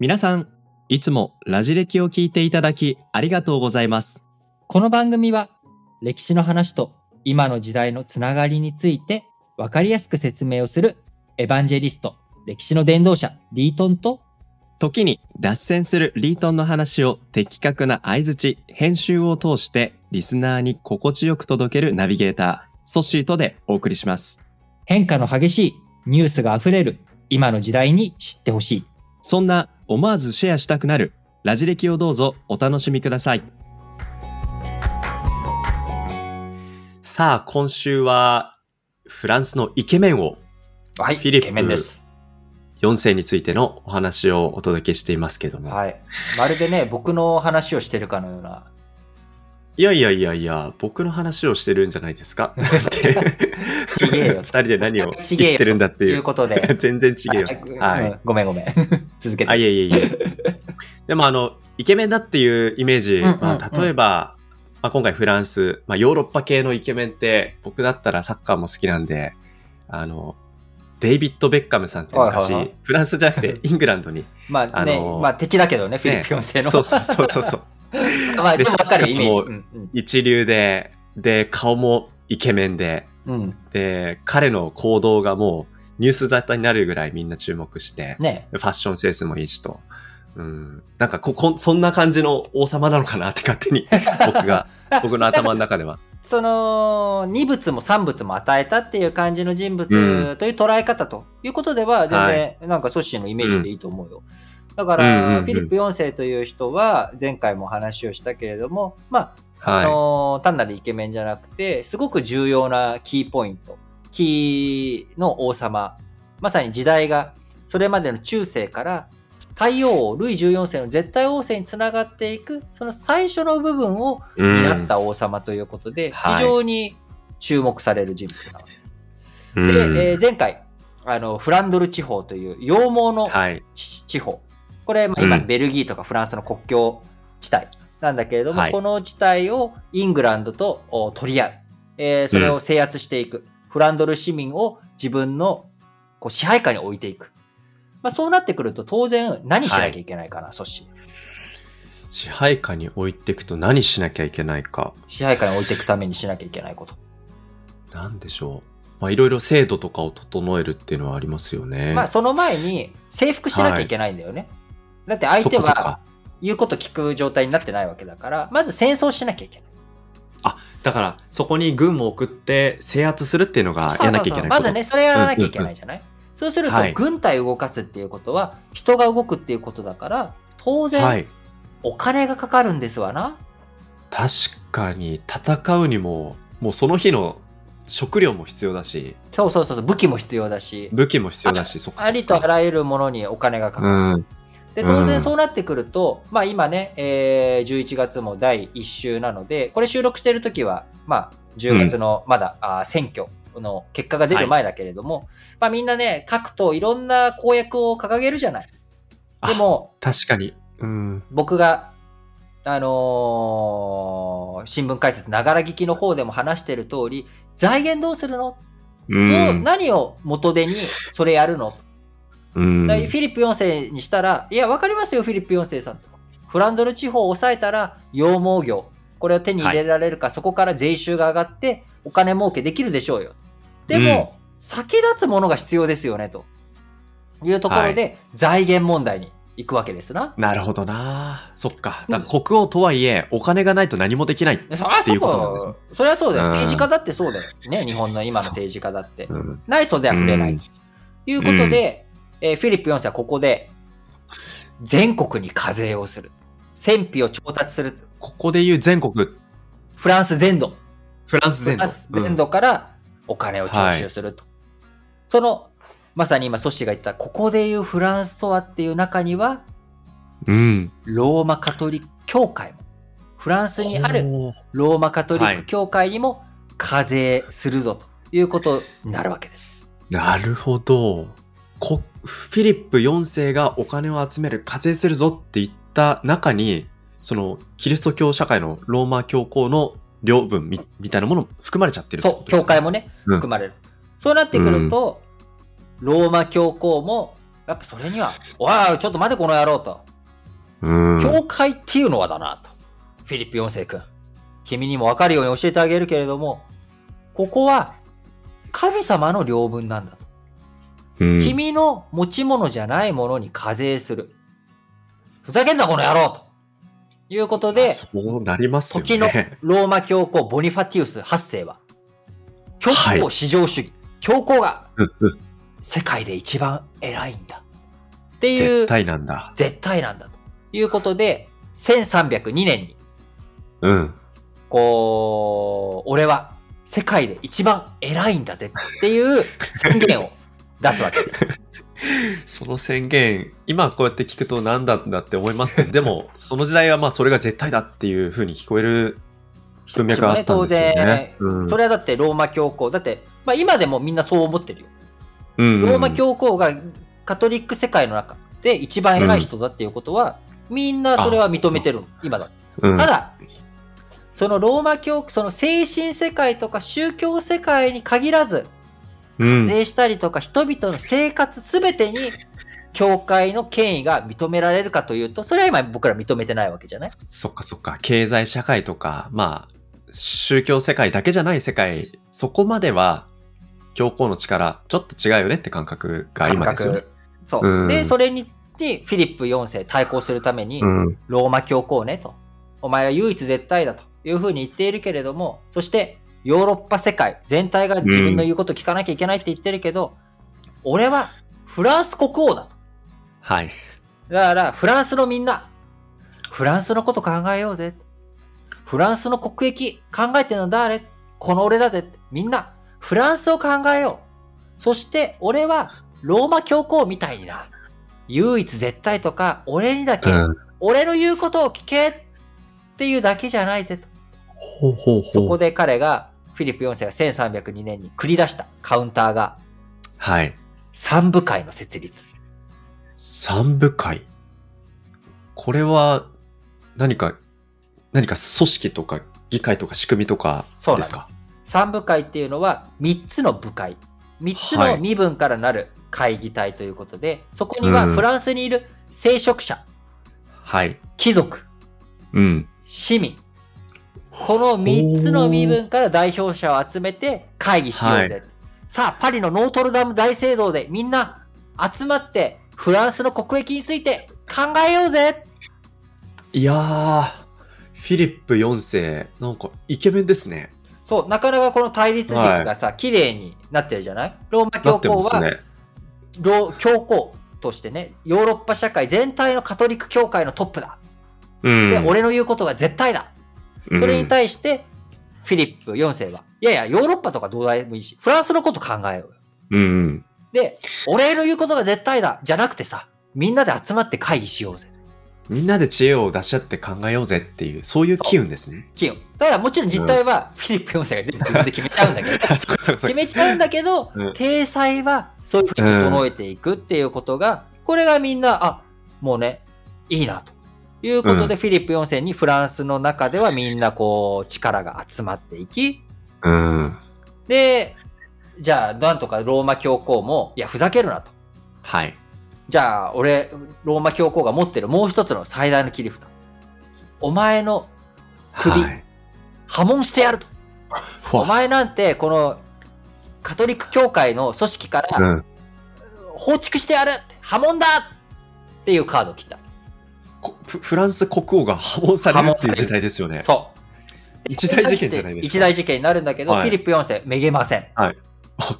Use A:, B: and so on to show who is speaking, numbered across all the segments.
A: 皆さん、いつもラジ歴を聞いていただきありがとうございます。
B: この番組は歴史の話と今の時代のつながりについて分かりやすく説明をするエヴァンジェリスト、歴史の伝道者リートンと
A: 時に脱線するリートンの話を的確な相槌、編集を通してリスナーに心地よく届けるナビゲーター、ソッシーとでお送りします。
B: 変化の激しいニュースがあふれる今の時代に知ってほしい。
A: そんな思わずシェアしたくなるラジ歴をどうぞお楽しみください。さあ、今週はフランスのイケメンを
B: はい、
A: フィリップ
B: です。
A: 4世についてのお話をお届けしていますけども。
B: はい。まるでね、僕の話をしてるかのような。
A: いやいやいやいや、僕の話をしてるんじゃないですか？って
B: ちげえよ
A: 二人で何を言ってるんだって
B: と
A: い
B: いうう。ことで。
A: 全然違えよ。
B: は、
A: はい
B: ごめんごめん。続けて。
A: あ、いえいえいえ。でもあの、イケメンだっていうイメージ、
B: うんうんうん
A: まあ、例えば、まあ、今回フランス、まあ、ヨーロッパ系のイケメンって、僕だったらサッカーも好きなんで、あの、デイビッド・ベッカムさんって昔、
B: はいはいはい
A: フランスじゃなくてイングランドに、
B: まあね、
A: あのー
B: まあ敵だけどね、フィリップ4世の。
A: そうそうそうそうそう、
B: まあ、でも分かるイメージ。
A: も
B: うん
A: 一流で、で、顔もイケメンで、
B: うんうん
A: で、彼の行動がもうニュース沙汰になるぐらいみんな注目して、
B: ね。
A: ファッションセンスもいいしと。うん、なんかここ、そんな感じの王様なのかなって勝手に 僕が、僕の頭の中では。
B: その二物も三物も与えたっていう感じの人
A: う
B: 物という捉え方ということでは全然なんかソッシーのイメージでいいと思うよ。
A: うんうんうん
B: らフィリップ4世という人は前回も話をしたけれどもまああ
A: は
B: のー単なるイケメンじゃなくてすごく重要なキーポイント。キーの王様。まさに時代がそれまでの中世から太陽王ルイ14世の絶対王政につながっていくその最初の部分を
A: い。うん。
B: 担った王様ということで、
A: はい。
B: 非常に注目される人物なわけです。
A: うん。
B: で、えー前回あのフランドル地方という羊毛の
A: はい。
B: 地地方これ、まあ、今
A: うん。
B: ベルギーとかフランスの国境地帯。なんだけれども、
A: はい。
B: この地帯をイングランドとお取り合う、えーそれを制圧していく、フランドル市民を自分のこう支配下に置いていく、まあ、そうなってくると当然何しなきゃいけないかな、阻止
A: 支配下に置いていくと何しなきゃいけないか。
B: 支配下に置いていくためにしなきゃいけないこと。
A: なんでしょう。まあ、いろいろ制度とかを整えるっていうのはありますよね。
B: まあその前に征服しなきゃいけないんだよね。だって相手は。言うこと聞く状態になってないわけだから、まず戦争しなきゃいけない。
A: だから、そこに軍を送って制圧するっていうのがやらなきゃいけない。
B: まずね、それやらなきゃいけないじゃない、そうすると、
A: はい
B: 軍隊を動かすっていうことは人が動くっていうことだから、当然、
A: はい。
B: お金がかかるんですわな。
A: 確かに戦うにも、もうその日の食料も必要だし、
B: そうそうそう武器も必要だし、
A: 武器も必要だし、
B: ありとあらゆるものにお金がかかる。
A: うん。
B: で当
A: うん
B: 然そうなってくると、まあ今ね、えー11月も第1週なので、これ収録してる時は、まあ10月のまだ、あー選挙の結果が出る前だけれども、まあみんなね、各党いろんな公約を掲げるじゃない。でも、
A: 確かに。うん。
B: 僕が、あのー新聞解説、ながら聞きの方でも話してる通り、財源どうするの、
A: う。
B: どうん何を元手にそれやるの？
A: うん
B: フィリップ4世にしたら、いや、わかりますよ、フィリップ4世さんと。フランドル地方を抑えたら、羊毛業、これを手に入れられるか、そこから税収が上がって、お金儲けできるでしょうよ。でも、先立つものが必要ですよね、というところで、財源問題に行くわけですな。
A: なるほどな。そっか。だから国王とはいえ、お金がないと何もできない。っていうことなんです
B: そうそれはそうだよ。
A: うん
B: 政治家だってそうだよ。ね、日本の今の政治家だって。
A: うん。
B: 内装では触れない。
A: うん
B: ということで、えーフィリップ4世はここで、全国に課税をする。戦費を調達する。
A: ここで言う全国、
B: フランス全土。
A: フランス全土。
B: 全土からお金を徴収すると。その、まさに今、ソッシーが言った、ここで言うフランスとはっていう中には、
A: うん。うん。
B: ローマカトリック教会も、フランスにあるローマカトリッ
A: はい
B: ク教会にも課税するぞということになるわけです。
A: なるほど。こフィリップ4世がお金を集める、課税するぞって言った中に、そのキリスト教社会のローマ教皇の領分みみたいなものも含まれちゃってる
B: そう、教会もね、
A: うん
B: 含まれる。そうなってくると、ローマ教皇も、やっぱそれには、おい、ちょっと待てこの野郎と。
A: うん。
B: 教会っていうのはだなと。フィリップ4世君。君にも分かるように教えてあげるけれども、ここは神様の領分なんだと。
A: うん
B: 君の持ち物じゃないものに課税する。ふざけんなこの野郎と。いうことで、
A: そうなりますよ
B: 時の
A: ね。
B: ローマ教皇ボニファティウス8世は、教
A: はい
B: 皇至上主義、教皇が世界で一番偉いんだ。っていう
A: 絶対なんだ。
B: 絶対なんだということで、1302年に、
A: うん。
B: こう、俺は世界で一番偉いんだぜっていう宣言を出すわけです。
A: その宣言、今こうやって聞くと何だんだって思いますけど、でも、その時代はまあそれが絶対だっていう風に聞こえる文脈があったんですよね。うん
B: それはだってローマ教皇、だって、まあ今でもみんなそう思ってるよ。
A: うん
B: ローマ教皇がカトリック世界の中で一番偉い人だっていうことは、みんなそれは認めてるの、今だ。
A: うん
B: ただ、そのローマ教、その精神世界とか宗教世界に限らず、
A: うん
B: 税したりとか人々の生活すべてに、教会の権威が認められるかというと、それは今僕ら認めてないわけじゃない？
A: そっかそっか。経済社会とか、まあ、宗教世界だけじゃない世界、そこまでは、教皇の力、ちょっと違うよねって感覚が今ですよね。
B: そう。
A: うん
B: で、それに、にフィリップ4世対抗するために、
A: うん。
B: ローマ教皇ねと。お前は唯一絶対だというふうに言っているけれども、そしてヨーロッパ世界全体が自分の言うことを聞かなきゃいけないって言ってるけど、俺はフランス国王だと。
A: はい。
B: だから、フランスのみんな、フランスのこと考えようぜ。フランスの国益考えてるの誰？この俺だぜ。みんな、フランスを考えよう。そして、俺は、ローマ教皇みたいにな、唯一絶対とか、俺にだけ、
A: うん。
B: 俺の言うことを聞けっていうだけじゃないぜと。
A: ほうほうほう。
B: そこで彼が、フィリップ4世が1302年に繰り出したカウンターが、
A: はい。
B: 三部会の設立。
A: 三部会。これは、何か、何か組織とか議会とか仕組みとか
B: です
A: か？
B: 三部会っていうのは3つの部会3つの
A: はい
B: 身分からなる会議体ということで、そこには
A: うん
B: フランスにいる聖職者
A: はい。
B: 貴族
A: うん。
B: 市民この3つの身分から代表者を集めて会議しようぜ、
A: はい
B: さあパリのノートルダム大聖堂でみんな集まってフランスの国益について考えようぜ
A: いやー、フィリップ4世、なんかイケメンですね。
B: そうなかなかこの対立軸がさ、綺麗になってるじゃない？ローマ
A: な
B: 教皇は、
A: ね。
B: ロ教皇としてね、ヨーロッパ社会全体のカトリック教会のトップだ。
A: うん。
B: で、俺の言うことが絶対だ。
A: うん
B: それに対して、フィリップ4世は、いやいや、ヨーロッパとかどうでもいいし、フランスのこと考えようよ。
A: うんうん。
B: で、俺の言うことが絶対だ。じゃなくてさ、みんなで集まって会議しようぜ。
A: みんなで知恵を出し合って考えようぜっていう、そういう機運ですね。
B: キヨン。だからもちろん実態は、フィリップ4世が全部自分で決めちゃうんだけど、決。めちゃうんだけど、
A: うん
B: 体裁はそういうふうに整えていくっていうことが、これがみんな、あ、もうね、いいなと。いうことで、
A: うん
B: フィリップ4世にフランスの中ではみんなこう、力が集まっていき、
A: うん。
B: で、じゃあ、なんとかローマ教皇も、いや、ふざけるなと。
A: はい。
B: じゃあ、俺、ローマ教皇が持ってるもう一つの最大の切り札。お前の首
A: はい。
B: 破門してやると。お前なんて、この、カトリック教会の組織から、
A: うん。
B: 放逐してやる破門だっていうカードを切った。
A: こフフランス国王が破門されるっていう時代ですよね。
B: そう。
A: 一大事件じゃないですか。
B: 一大事件になるんだけど、
A: はい
B: フィリップ4世、めげません。
A: あ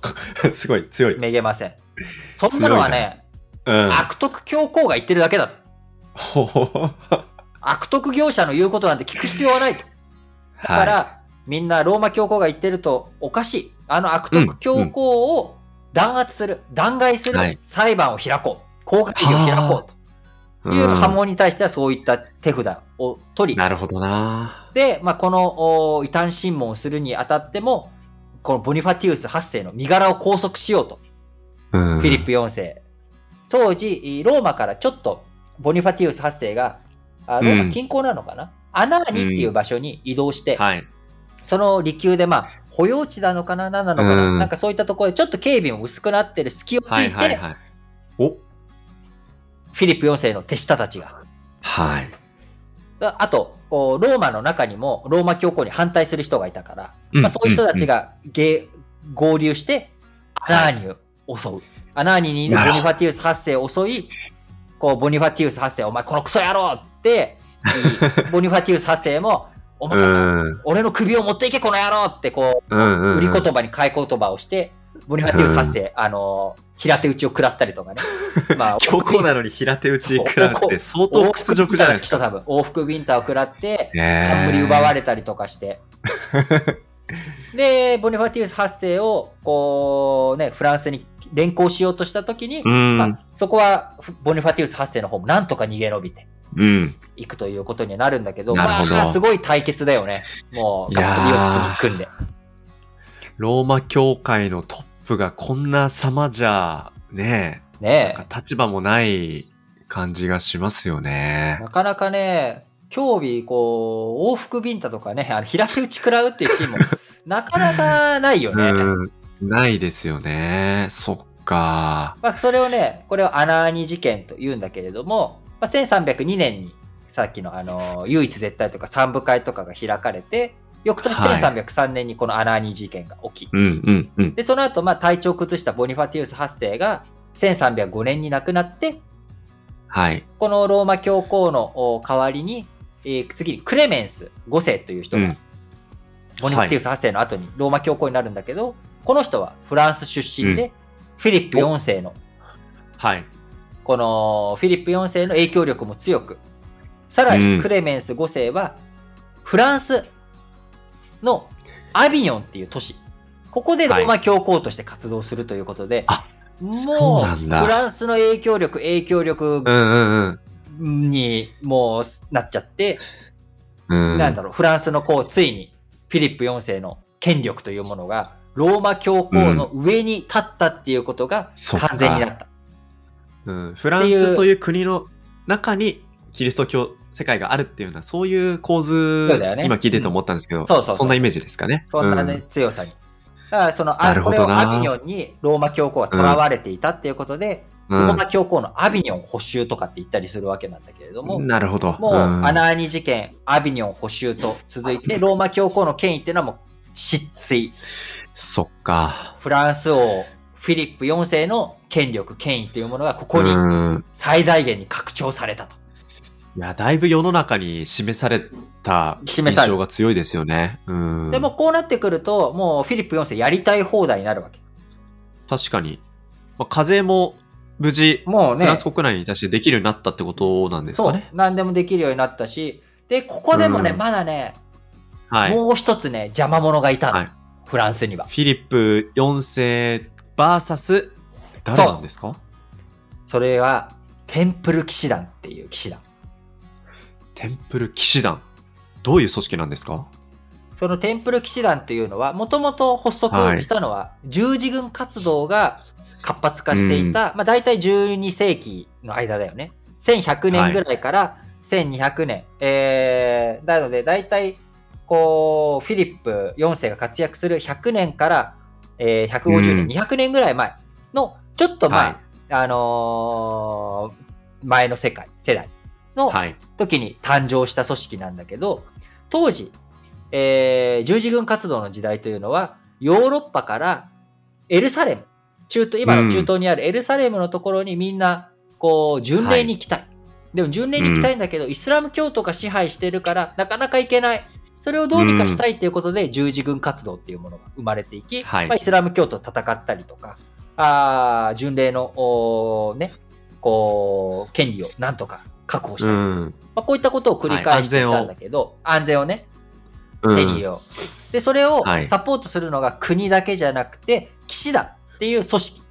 A: か すごい強い。
B: めげません。そんなのはね、
A: うん。
B: 悪徳教皇が言ってるだけだと。
A: ほほほ
B: 悪徳業者の言うことなんて聞く必要はないと。だから、
A: は
B: みんなローマ教皇が言ってるとおかしい。あの悪徳教皇を弾圧する、弾劾す
A: はい
B: る裁判を開こう。公開議を開こうと
A: い。
B: いう波
A: うん
B: 紋に対してはそういった手札を取り、
A: なるほどな。
B: で、まあ、このお異端審問をするにあたっても、このボニファティウス8世の身柄を拘束しようと、
A: うん
B: フィリップ4世。当時、ローマからちょっとボニファティウス8世が、あローマ近郊なのかな、アナーニっていう場所に移動して、
A: はい。
B: その離宮で、まあ、保養地なのかな？何なのかな、
A: うん
B: なんかそういったところでちょっと警備も薄くなってる隙をついて、
A: はいはいはい。お？
B: フィリップ4世の手下たちが。
A: はい。
B: ああと、ローマの中にもローマ教皇に反対する人がいたから、
A: うん
B: まあ、そういう人たちがげ合流して、アナーニを襲う。アナーニにいるボニファティウス8世を襲い、こう、ボニファティウス8世、お前このクソ野郎って ボニファティウス8世も、お前、
A: うん。
B: 俺の首を持っていけ、この野郎って、こう、
A: うんうんうん
B: 売り言葉に買い言葉をして、ボニファティウス8世、あのー、平手打ちを食らったりとかね。まあ、
A: 強硬なのに平手打ち食らうって相当屈辱じゃないですか。
B: 多分、往復ビンタを食らって、冠奪われたりとかして。で、ボニファティウス8世を、こうね、フランスに連行しようとしたときに、
A: うん。
B: まあ、そこはボニファティウス8世の方もなんとか逃げ延びて
A: うん。
B: いくということになるんだけど、まあ、すごい対決だよね。もう、
A: いやー
B: ガッと4つに組んで。
A: ローマ教会のトップがこんな様じゃ、ねえ、
B: ね
A: なんか立場もない感じがしますよ
B: え。
A: ね。
B: なかなかね、競技、こう、往復ビンタとかね、あの平手打ち食らうっていうシーンも、なかなかないよね。
A: うん。ないですよね。そっか。
B: まあ、それをね、これをアナーニ事件と言うんだけれども、まあ、1302年にさっきのあの唯一絶対とか三部会とかが開かれて、翌年
A: はい
B: 1303年にこのアナーニ事件が起き、
A: うんうんうん。
B: で、その後、まあ、体調を崩したボニファティウス8世が1305年に亡くなって、
A: はい。
B: このローマ教皇のお代わりに、えー次にクレメンス5世という人が、
A: うん。
B: ボニファティウス8世の後にローマ教皇になるんだけど、この人はフランス出身で、フィリップ4世の
A: はい。
B: このフィリップ4世の影響力も強く、さら
A: うん
B: にクレメンス5世は、フランスのアビニョンっていう都市、ここでローマ教皇として活動するということで、
A: あ
B: もうフランスの影響力、影響力
A: うんうんうん。
B: にもうなっちゃって、
A: うん、
B: なんだろう、フランスのこう、ついにフィリップ4世の権力というものが、ローマ教皇の上に立ったっていうことが完全になった。
A: うん、フランスという国の中にキリスト教世界があるっていうようなそういう構図、
B: ね
A: 今聞いてて思ったんですけど、
B: んそうそうそうん
A: なイメージですかね？
B: そんなね、
A: うん
B: 強さに。だからそのアビニョンにローマ教皇が囚われていたっていうことで、
A: うん
B: ローマ教皇のアビニョン補修とかって言ったりするわけなんだけれども、
A: なるほど。
B: もう、
A: ん
B: アナーニ事件、アビニョン補修と続いて、ローマ教皇の権威っていうのはもう失墜。
A: そっか。
B: フランス王、フィリップ4世の権力、権威というものがここに
A: うん
B: 最大限に拡張されたと。
A: いや、だいぶ世の中に示された印象が強いですよね。うん、
B: でもこうなってくると、もうフィリップ4世やりたい放題になるわけ。
A: 確かに。まあ、課税も無事、
B: もうね
A: フランス、国内に対してできるようになったってことなんです
B: そう
A: かね。、
B: 何でもできるようになったし、で、ここでもね、
A: うん
B: まだね、
A: はい。
B: もう一つね、邪魔者がいたの、
A: はい
B: フランスには。
A: フィリップ4世 VS 誰なんですか？
B: それは、テンプル騎士団っていう騎士団。
A: テンプル騎士団。どういう組織なんですか？
B: そのテンプル騎士団というのは、もともと発足したのは、十字軍活動が活発化していた、まあ大体12世紀の間だよね。1100年ぐらいから1200年。えー、なので大体、こう、フィリップ4世が活躍する100年から、えー、150年、
A: うん。
B: 200年ぐらい前の、ちょっと前、
A: はい。
B: あのー前の世界、世代の
A: はい。
B: 時に誕生した組織なんだけど、当時、えー十字軍活動の時代というのは、ヨーロッパからエルサレム、中東、今の中東にあるエルサレムのところにみんな、こう、巡礼に行きたい。でも巡礼に行きたいんだけど、イスラム教徒が支配してるから、なかなか行けない。それをどうにかしたいっていうことで、十字軍活動っていうものが生まれていき、
A: はい
B: まあ、イスラム教徒と戦ったりとか、あー巡礼の、ね、こう、権利をなんとか確保した
A: うん。
B: まあ、こういったことを繰り返していたんだけど、安全を。ね、
A: うん。
B: 手に入れよう。で、それを
A: はい。
B: サポートするのが国だけじゃなくて、騎士団っていう組織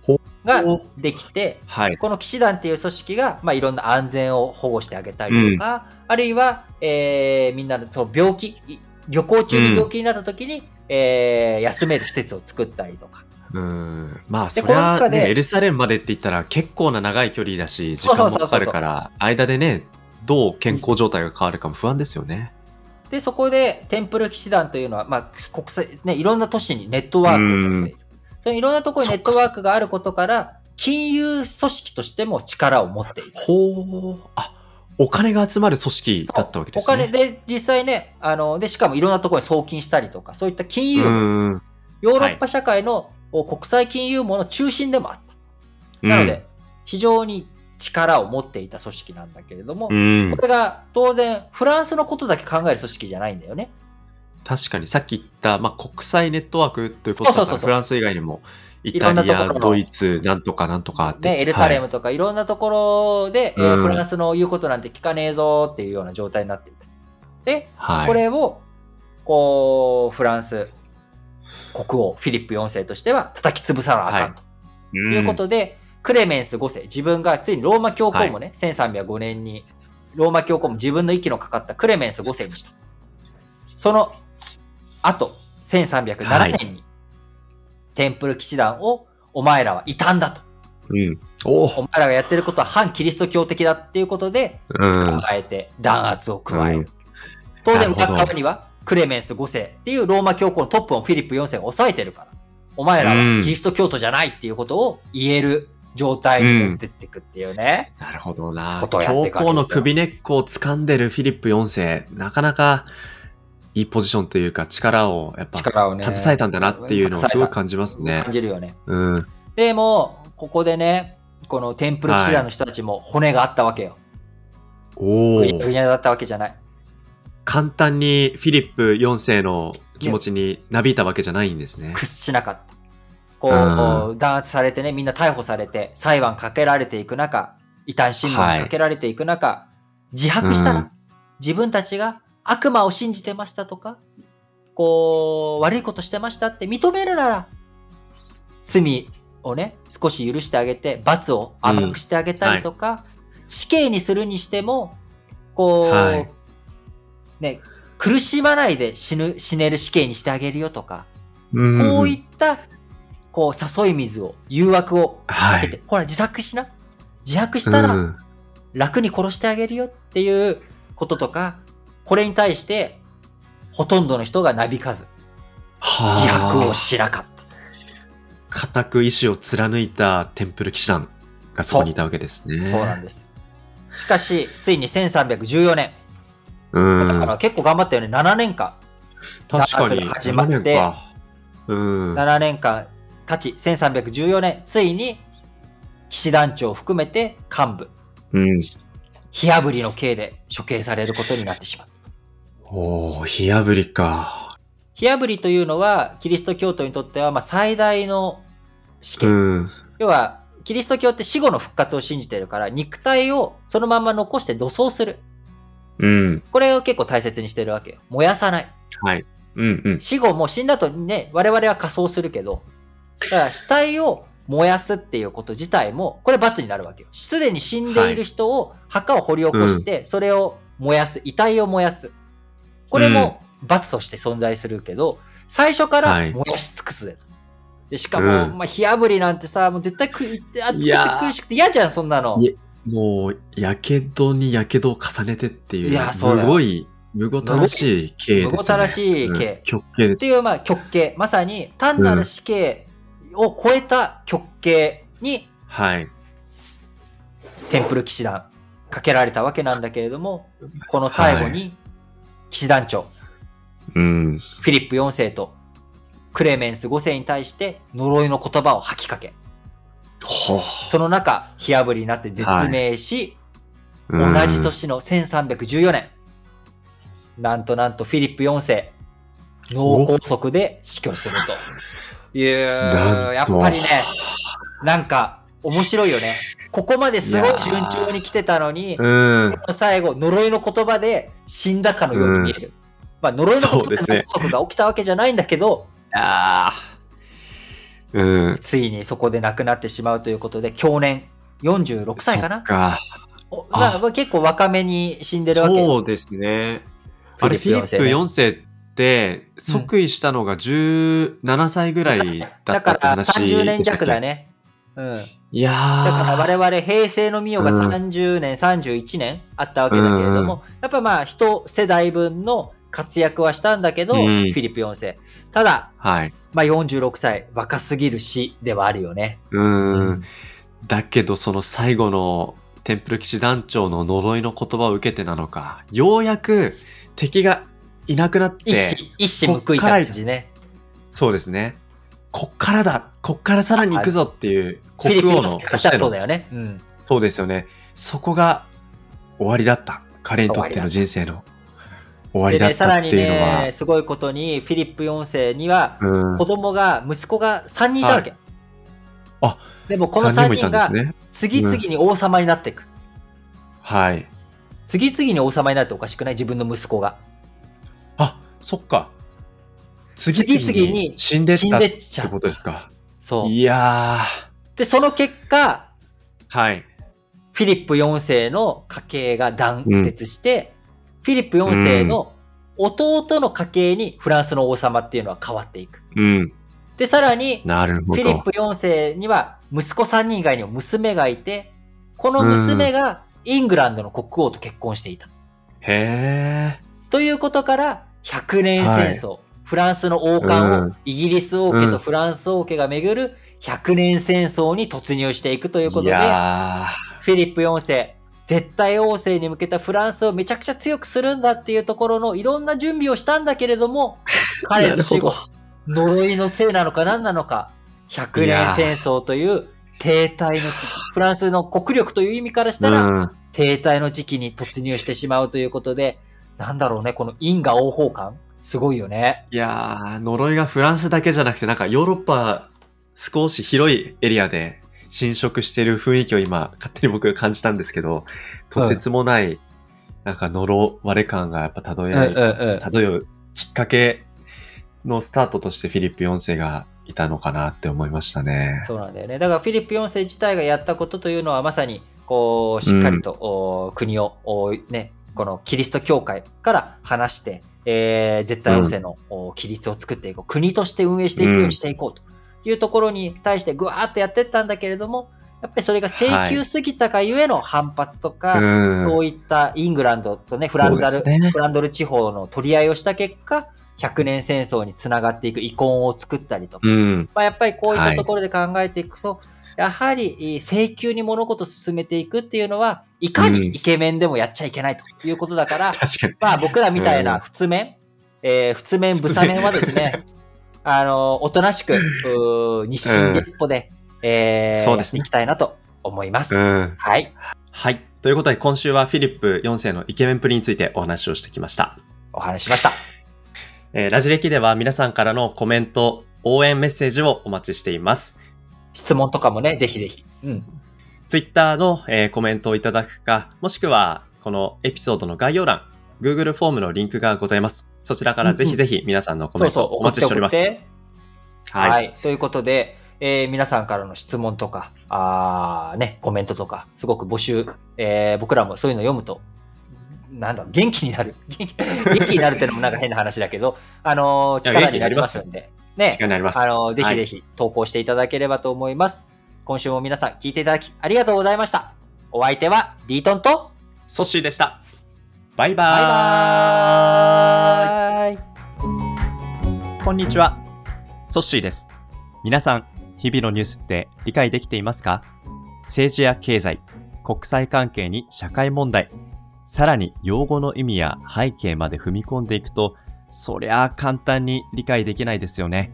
B: ができて、
A: はい。
B: この騎士団っていう組織が、まあ、いろんな安全を保護してあげたりとか、あるいは、えーみんなのそう病気、い旅行中に病気になった時に、えー休める施設を作ったりとか。
A: うん。まあ、
B: で
A: そりゃ、
B: この中で
A: ね、エルサレムまでって言ったら結構な長い距離だし、時間もかかるから、間でね、どう健康状態が変わるかも不安ですよね。
B: で、そこでテンプル騎士団というのは、まあ、国際、ね、いろんな都市にネットワークを持っている。そのいろんなところにネットワークがあることから、金融組織としても力を持っていた。
A: ほう。あ、お金が集まる組織だったわけですね。
B: お金で、実際ね、あの、で、しかもいろんなところに送金したりとか、そういった金融、
A: うん。
B: ヨーロッパ社会のお国際金融網の中心でもあった。なので、非常に力を持っていた組織なんだけれども、
A: うん、
B: これが当然、フランスのことだけ考える組織じゃないんだよね。
A: 確かにさっき言った、まあ、国際ネットワークということだ
B: そうそうそうそう
A: からフランス以外にもイタリアドイツなんとかなんとかって、
B: ね、エルサレム
A: はい
B: とかいろんなところで、えー
A: うん
B: フランスの言うことなんて聞かねえぞっていうような状態になっていた。で、
A: はい、
B: これを、こう、フランス国王フィリップ4世としては叩き潰さなあかんと。
A: と
B: い。うことで、クレメンス5世、自分がついにローマ教皇もね、1305年にローマ教皇も自分の息のかかったクレメンス5世にした。その後、1307年に、テンプル騎士団をお前らは異端だと。
A: うん、お
B: お。前らがやってることは反キリスト教的だっていうことで、
A: うん。
B: 捕まえて弾圧を加える。
A: うん
B: 当然、
A: なるほど。
B: 裏側にはクレメンス5世っていうローマ教皇のトップのフィリップ4世が抑えてるから、お前らはキリスト教徒じゃないっていうことを言える状態に持ってっていくっていうね。
A: なるほどな教皇の首根っこを掴んでるフィリップ4世なかなかいいポジションというか力をやっぱ
B: 力をね。
A: 携えたんだなっていうのをすごい感じますね
B: 感。じるよね。
A: うん、
B: でも、ここでね、このテンプル騎士団の人たちも骨があったわけよ。
A: おお
B: ぐにゃぐにゃだったわけじゃない。
A: 簡単にフィリップ4世の気持ちになびいたわけじゃないんですね。
B: 屈しなかった。こ
A: う
B: う、弾圧されてね、みんな逮捕されて、裁判かけられていく中、異端審問かけられていく中、自白したら、
A: うん。
B: 自分たちが悪魔を信じてましたとか、こう、悪いことしてましたって認めるなら、罪をね、少し許してあげて、罰を甘くしてあげたりとか、死刑にするにしても、こう、
A: はい
B: ね、苦しまないで死ぬ、死ねる死刑にしてあげるよとか、
A: うん
B: こういった、こう、誘い水を、誘惑をか
A: はい
B: けて、ほら、自作しな。自白したら、
A: うん
B: 楽に殺してあげるよっていうこととか、これに対して、ほとんどの人がなびかず、
A: はあ
B: 自白をしなかった。
A: 固く意志を貫いたテンプル騎士団がそこにいたわけですね。
B: そうなんです。しかし、ついに1314年、
A: うん。
B: だから結構頑張ったよね、7年間。
A: 確かに。
B: 始まって
A: 7年かうん。
B: 7年間経ち、1314年、ついに、騎士団長を含めて幹部、
A: うん。
B: 火あぶりの刑で処刑されることになってしまう。
A: おー、火あぶりか。
B: 火あぶりというのは、キリスト教徒にとっては、まあ、最大の死刑。
A: うん。
B: 要は、キリスト教って死後の復活を信じているから、肉体をそのまま残して土葬する。
A: うん。
B: これを結構大切にしてるわけよ。燃やさない。
A: はい。うんうん。
B: 死後もう死んだとね、我々は仮装するけど、だから死体を燃やすっていうこと自体も、これ罰になるわけよ。すでに死んでいる人を、墓を掘り起こして、それを燃やす、遺体を燃やす。これも罰として存在するけど、最初から
A: はい
B: 燃やし尽くすでと。でしかも、
A: うん
B: まあ、火あぶりなんてさ、もう絶対食い、あ
A: いやー
B: って苦しくて嫌じゃん、そんなの。
A: いもう、やけどにやけどを重ねてっていう、
B: いやそうだよ
A: すごい、むごたらしい刑ですね。
B: むごたらしい
A: うん
B: 刑
A: 極刑です。
B: っていう、まあ、極刑。まさに、単なる死刑を超えた極刑に、
A: はい。
B: テンプル騎士団かけられたわけなんだけれども、この最後
A: は
B: に騎士団長、
A: うん。
B: フィリップ4世とクレメンス5世に対して呪いの言葉を吐きかけ、
A: ほ
B: その中、火あぶりになって絶命し、
A: う。
B: 同じ年の1314年、なんとなんとフィリップ4世、脳梗塞で死去するという、やっぱりね、なんか面白いよね。ここまですごい順調に来てたのに、
A: うん。
B: 最後、呪いの言葉で死んだかのように見える。まあ、呪いの言葉で
A: そうですね
B: 不足が起きたわけじゃないんだけど、
A: ああ。うん。
B: ついにそこで亡くなってしまうということで、去年46歳かな？
A: か。
B: 結構若めに死んでるわけ。
A: そうですね。あれ、フィリップ4世って、即位したのが17歳ぐらいだった
B: だから
A: って話
B: 30年弱だ
A: ね。
B: ね。うん。だ
A: いやー。
B: から我々平成の御代が30年、31年あったわけだけれども、
A: うん
B: やっぱまあ一世代分の活躍はしたんだけど、
A: うん
B: フィリップ4世。ただ、
A: はい。
B: まあ46歳、若すぎる死ではあるよね。
A: うん。だけどその最後のテンプル騎士団長の呪いの言葉を受けてなのか、ようやく敵がいなくなって、
B: 一矢、報いた感じね。
A: そうですね。こっからだこっからさらに行くぞっていう国王のとしての
B: そうだよね。うん。
A: そうですよね。そこが終わりだった。彼にとっての人生の終わり
B: でね、
A: だったっ
B: さらに
A: ていうのは。
B: ね、すごいことに、フィリップ4世には、
A: うん
B: 子供が、息子が3人いたわけ。
A: あ
B: でもこの3
A: 三人
B: が。次々に王様になっていく。
A: はい。
B: 次々に王様になるっておかしくない？自分の息子が。
A: あ、そっか。次々
B: に
A: に死んでっ
B: 死ん
A: たっ
B: でっちゃう。
A: てことですか。
B: そう。
A: いや
B: で、その結果、
A: ー。はい。
B: フィリップ4世の家系が断絶して、フィリップ4世の弟の家系にフランスの王様っていうのは変わっていく。
A: うん。
B: で、さらに。フィリップ4世には息子3人以外にも娘がいて、この娘がイングランドの国王と結婚していた。
A: へえ。
B: ということから、100年戦争、フランスの王冠を
A: うん
B: イギリス王家とフランス王家がめぐる100年戦争に突入していくということ
A: い
B: で、
A: や
B: フィリップ4世、絶対王政に向けたフランスをめちゃくちゃ強くするんだっていうところのいろんな準備をしたんだけれども、彼の死後、呪いのせいなのか何なのか、100年戦争という停滞のフランスの国力という意味からしたら、
A: うん。
B: 停滞の時期に突入してしまうということで、なんだろうね、この因果応報感？すごいよね。
A: いやー、呪いがフランスだけじゃなくて、なんかヨーロッパ少し広いエリアで侵食してる雰囲気を今、勝手に僕感じたんですけど、とてつもない、なんか呪われ感がやっぱ漂い、
B: うん
A: 漂うきっかけのスタートとしてフィリップ4世がいたのかなって思いましたね。
B: そうなんだよね。だからフィリップ4世自体がやったことというのはまさに、こう、しっかりと、お国を、おね、このキリスト教会から離して、えー絶対王政の、お規律を作っていこう。国として運営していくようにしていこうというところに対してぐわーっとやってったんだけれども、やっぱりそれが請求すぎたかゆえの反発とか、
A: うん。
B: そういったイングランドとね、フランダル、
A: ね
B: フランドル地方の取り合いをした結果、100年戦争につながっていく遺恨を作ったりとか、
A: うん。
B: まあ、やっぱりこういっ
A: はい
B: たところで考えていくと、やはりえー請求に物事を進めていくっていうのは、いか
A: うん
B: にイケメンでもやっちゃいけないということだから、
A: 確かに。
B: まあ僕らみたいうなん
A: ん
B: 普通面、えー普通面、ブサ面はですね、あの、おとなしく、うー日進月歩で、えー
A: そうですね
B: いきたいなと思います。
A: うん。
B: はい。
A: はい。ということで今週はフィリップ4世のイケメンプリについてお話をしてきました。
B: お話ししました。
A: えーラジ歴では皆さんからのコメント、応援メッセージをお待ちしています。
B: 質問とかもね、ぜひぜひ。うん。
A: Twitter の、えーコメントをいただくか、もしくはこのエピソードの概要欄、Google フォームのリンクがございます。そちらからぜひぜひ皆さんのコメントお待ちしております。はい。
B: はい。ということで、えー皆さんからの質問とか、あーね、コメントとか、すごく募集、えー僕らもそういうの読むと、なんだろう、元気になる。元気になるってのもなんか変な話だけど、あのー力になりますんで、ね
A: 時、間になります。
B: あのーぜひぜ
A: はい
B: ひ投稿していただければと思います。今週も皆さん聞いていただきありがとうございました。お相手はリートンと、
A: ソッシーでした。バイバ
B: イ。
A: こんにちは。ソッシーです。皆さん、日々のニュースって理解できていますか？政治や経済、国際関係に社会問題、さらに用語の意味や背景まで踏み込んでいくと、そりゃあ簡単に理解できないですよね。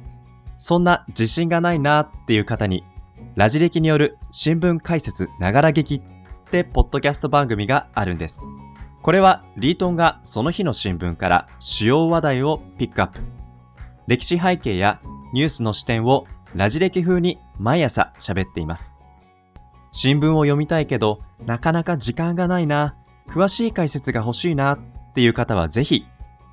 A: そんな自信がないなっていう方に、ラジ歴による新聞解説ながら劇ってポッドキャスト番組があるんです。これはリートンがその日の新聞から主要話題をピックアップ。歴史背景やニュースの視点をラジ歴風に毎朝喋っています。新聞を読みたいけど、なかなか時間がないな、詳しい解説が欲しいなっていう方はぜひ、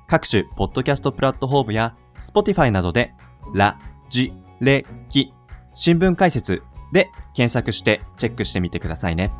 A: 各種ポッドキャストプラットフォームや Spotify などで、ラ、ジ、レ、キ、新聞解説で検索してチェックしてみてくださいね。